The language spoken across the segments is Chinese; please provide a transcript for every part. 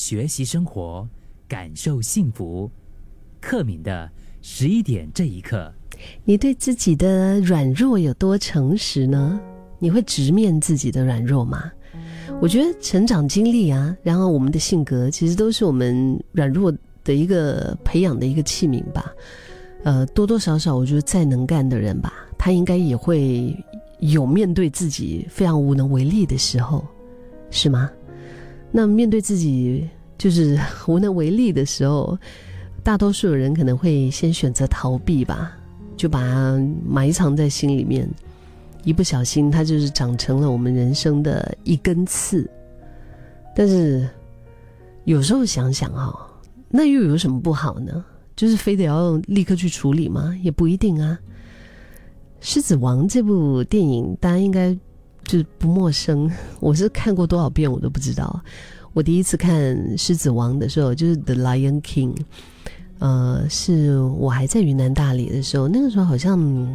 学习生活，感受幸福。克敏的十一点这一刻，你对自己的软弱有多诚实呢？你会直面自己的软弱吗？我觉得成长经历啊，然后我们的性格，其实都是我们软弱的一个培养的一个器皿吧。呃，多多少少，我觉得再能干的人吧，他应该也会有面对自己非常无能为力的时候，是吗？那面对自己就是 无能为力的时候，大多数人可能会先选择逃避吧，就把它埋藏在心里面，一不小心它就是长成了我们人生的一根刺。但是有时候想想哈，那又有什么不好呢？就是非得要立刻去处理吗？也不一定啊。《狮子王》这部电影，大家应该就是不陌生。我是看过多少遍，我都不知道。我第一次看《狮子王》的时候，就是《The Lion King》，呃，是我还在云南大理的时候，那个时候好像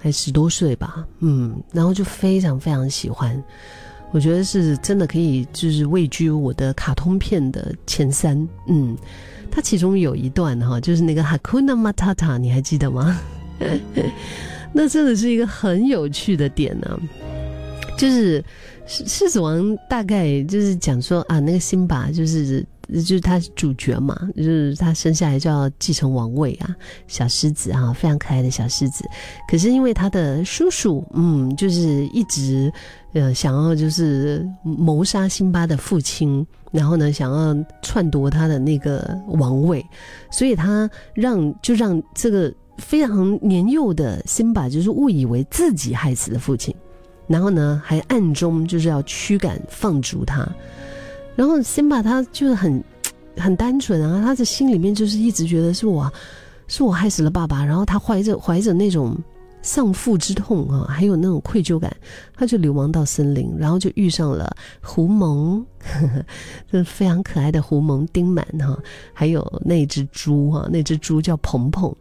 还十多岁吧，嗯，然后就非常非常喜欢。我觉得是真的可以，就是位居我的卡通片的前三，嗯。它其中有一段哈，就是那个 Hakuna Matata，你还记得吗？那真的是一个很有趣的点呢。就是狮狮子王大概就是讲说啊，那个辛巴就是就是他主角嘛，就是他生下来就要继承王位啊，小狮子哈，非常可爱的小狮子。可是因为他的叔叔，嗯，就是一直呃想要就是谋杀辛巴的父亲。然后呢，想要篡夺他的那个王位，所以他让就让这个非常年幼的辛巴就是误以为自己害死了父亲，然后呢还暗中就是要驱赶放逐他，然后辛巴他就是很 很单纯啊，他的心里面就是一直觉得是我是我害死了爸爸，然后他怀着怀着那种。丧父之痛啊，还有那种愧疚感，他就流亡到森林，然后就遇上了胡蒙，这 非常可爱的胡蒙丁满哈，还有那只猪哈，那只猪叫鹏鹏，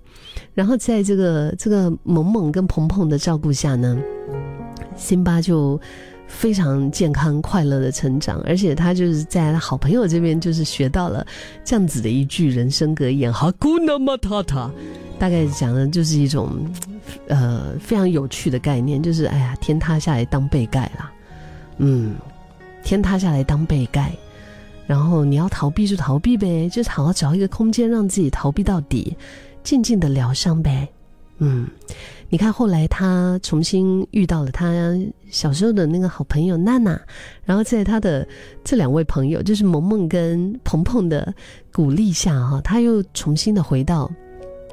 然后在这个这个萌萌跟鹏鹏的照顾下呢，辛巴就非常健康快乐的成长，而且他就是在好朋友这边就是学到了这样子的一句人生格言哈，姑那么塔塔，大概讲的就是一种。呃，非常有趣的概念，就是哎呀，天塌下来当被盖啦，嗯，天塌下来当被盖，然后你要逃避就逃避呗，就好好找一个空间让自己逃避到底，静静的疗伤呗，嗯，你看后来他重新遇到了他小时候的那个好朋友娜娜，然后在他的这两位朋友，就是萌萌跟鹏鹏的鼓励下哈，他又重新的回到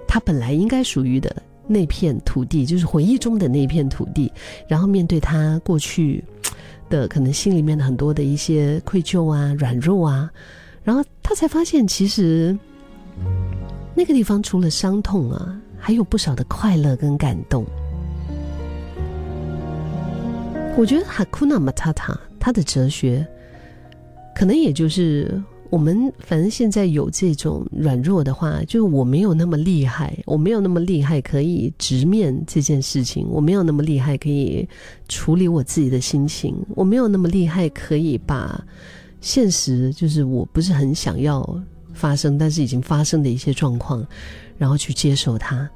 他本来应该属于的。那片土地就是回忆中的那片土地，然后面对他过去的可能心里面的很多的一些愧疚啊、软弱啊，然后他才发现，其实那个地方除了伤痛啊，还有不少的快乐跟感动。我觉得哈库纳马塔塔他的哲学，可能也就是。我们反正现在有这种软弱的话，就我没有那么厉害，我没有那么厉害可以直面这件事情，我没有那么厉害可以处理我自己的心情，我没有那么厉害可以把现实就是我不是很想要发生，但是已经发生的一些状况，然后去接受它。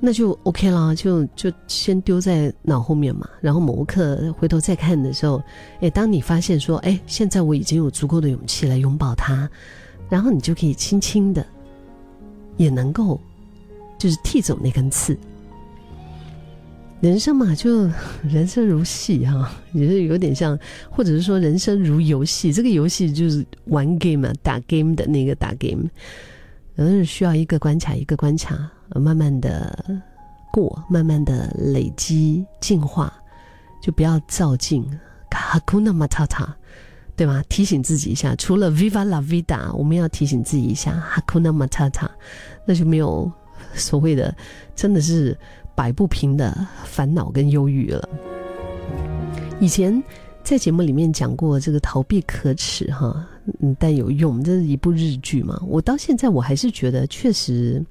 那就 OK 了，就就先丢在脑后面嘛。然后某刻回头再看的时候，哎，当你发现说，哎，现在我已经有足够的勇气来拥抱它，然后你就可以轻轻的，也能够，就是剃走那根刺。人生嘛，就人生如戏哈，也是有点像，或者是说人生如游戏。这个游戏就是玩 game 嘛，打 game 的那个打 game，嗯，需要一个关卡一个关卡。慢慢的过，慢慢的累积进化，就不要照镜。卡库纳马塔塔，对吗？提醒自己一下，除了 Viva la vida，我们要提醒自己一下，哈库纳马塔塔，那就没有所谓的真的是摆不平的烦恼跟忧郁了。以前在节目里面讲过这个逃避可耻哈，嗯，但有用，这是一部日剧嘛。我到现在我还是觉得确实。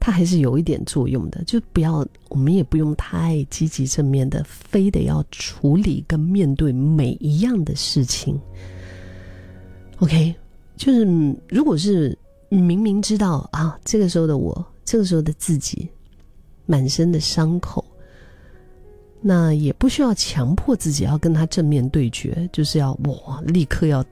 它还是有一点作用的，就不要，我们也不用太积极正面的，非得要处理跟面对每一样的事情。OK，就是如果是明明知道啊，这个时候的我，这个时候的自己，满身的伤口，那也不需要强迫自己要跟他正面对决，就是要哇，立刻要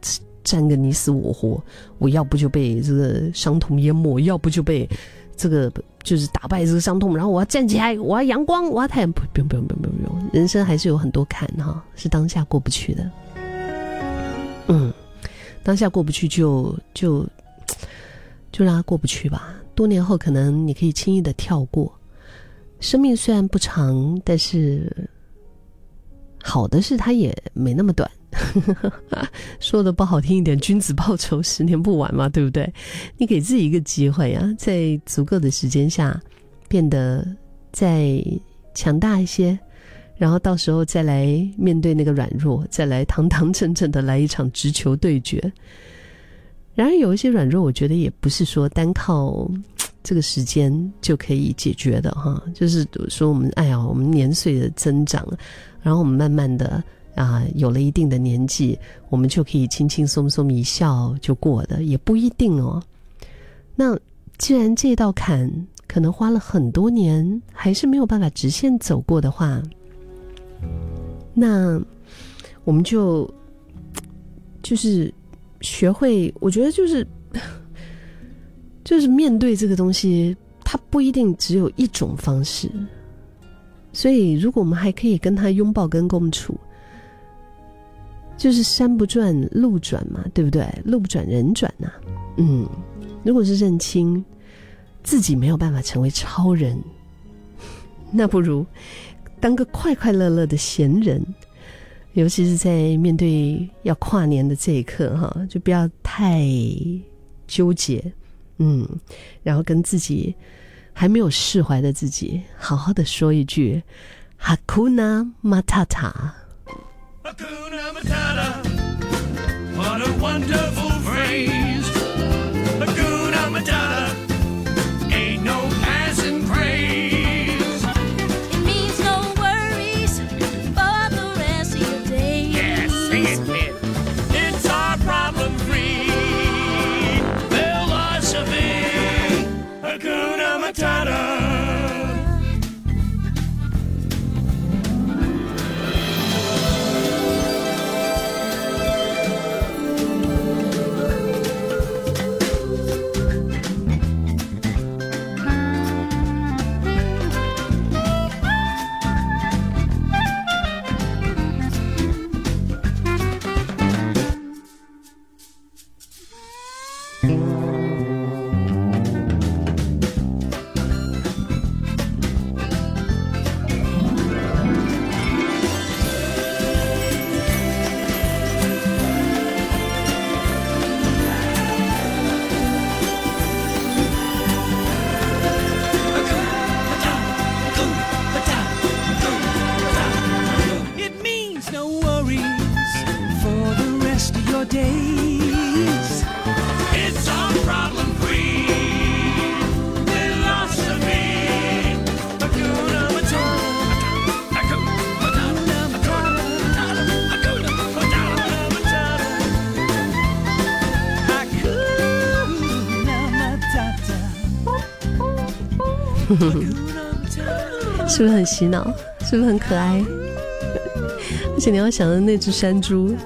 战个你死我活，我要不就被这个伤痛淹没，要不就被这个就是打败这个伤痛，然后我要站起来，我要阳光，我要太阳，不用不用不用不用不用，人生还是有很多坎哈，是当下过不去的，嗯。当下过不去，就就就让他过不去吧。多年后，可能你可以轻易的跳过。生命虽然不长，但是好的是它也没那么短。说的不好听一点，君子报仇，十年不晚嘛，对不对？你给自己一个机会啊，在足够的时间下，变得再强大一些。然后到时候再来面对那个软弱，再来堂堂正正的来一场直球对决。然而有一些软弱，我觉得也不是说单靠这个时间就可以解决的哈。就是说我们哎呀，我们年岁的增长，然后我们慢慢的啊有了一定的年纪，我们就可以轻轻松松一笑就过的，也不一定哦。那既然这道坎可能花了很多年，还是没有办法直线走过的话，那我们就就是学会，我觉得就是就是面对这个东西，它不一定只有一种方式。所以，如果我们还可以跟他拥抱跟共处，就是山不转路转嘛，对不对？路不转人转呐。嗯，如果是认清自己没有办法成为超人，那不如。当个快快乐乐的闲人，尤其是在面对要跨年的这一刻，哈，就不要太纠结，嗯，然后跟自己还没有释怀的自己，好好的说一句“哈库纳马塔塔”。是不是很洗脑？是不是很可爱？而且你要想的那只山猪，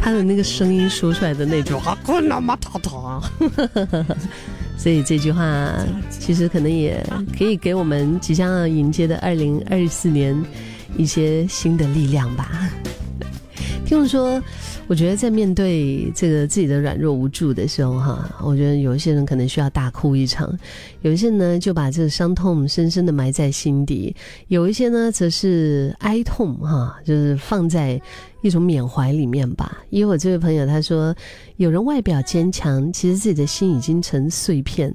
它的那个声音说出来的那种啊，那么塔塔，所以这句话其实可能也可以给我们即将要迎接的二零二四年一些新的力量吧。听我说。我觉得在面对这个自己的软弱无助的时候，哈，我觉得有一些人可能需要大哭一场，有一些呢就把这个伤痛深深的埋在心底，有一些呢则是哀痛，哈，就是放在一种缅怀里面吧。因为我这位朋友他说，有人外表坚强，其实自己的心已经成碎片，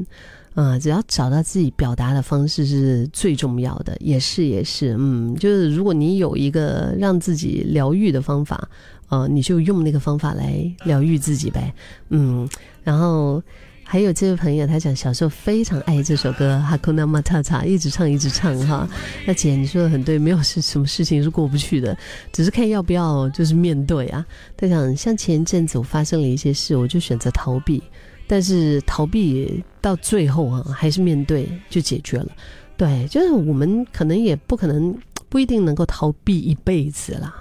啊，只要找到自己表达的方式是最重要的。也是也是，嗯，就是如果你有一个让自己疗愈的方法。哦，你就用那个方法来疗愈自己呗，嗯，然后还有这位朋友，他讲小时候非常爱这首歌《Hakuna Matata》，一直唱一直唱哈。那姐你说的很对，没有是什么事情是过不去的，只是看要不要就是面对啊。他讲像前一阵子我发生了一些事，我就选择逃避，但是逃避到最后啊，还是面对就解决了。对，就是我们可能也不可能不一定能够逃避一辈子啦。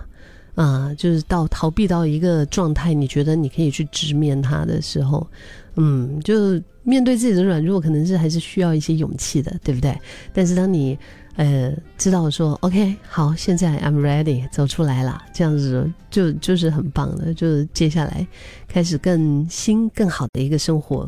啊，就是到逃避到一个状态，你觉得你可以去直面它的时候，嗯，就面对自己的软弱，可能是还是需要一些勇气的，对不对？但是当你呃知道说，OK，好，现在 I'm ready，走出来了，这样子就就是很棒的，就是接下来开始更新更好的一个生活。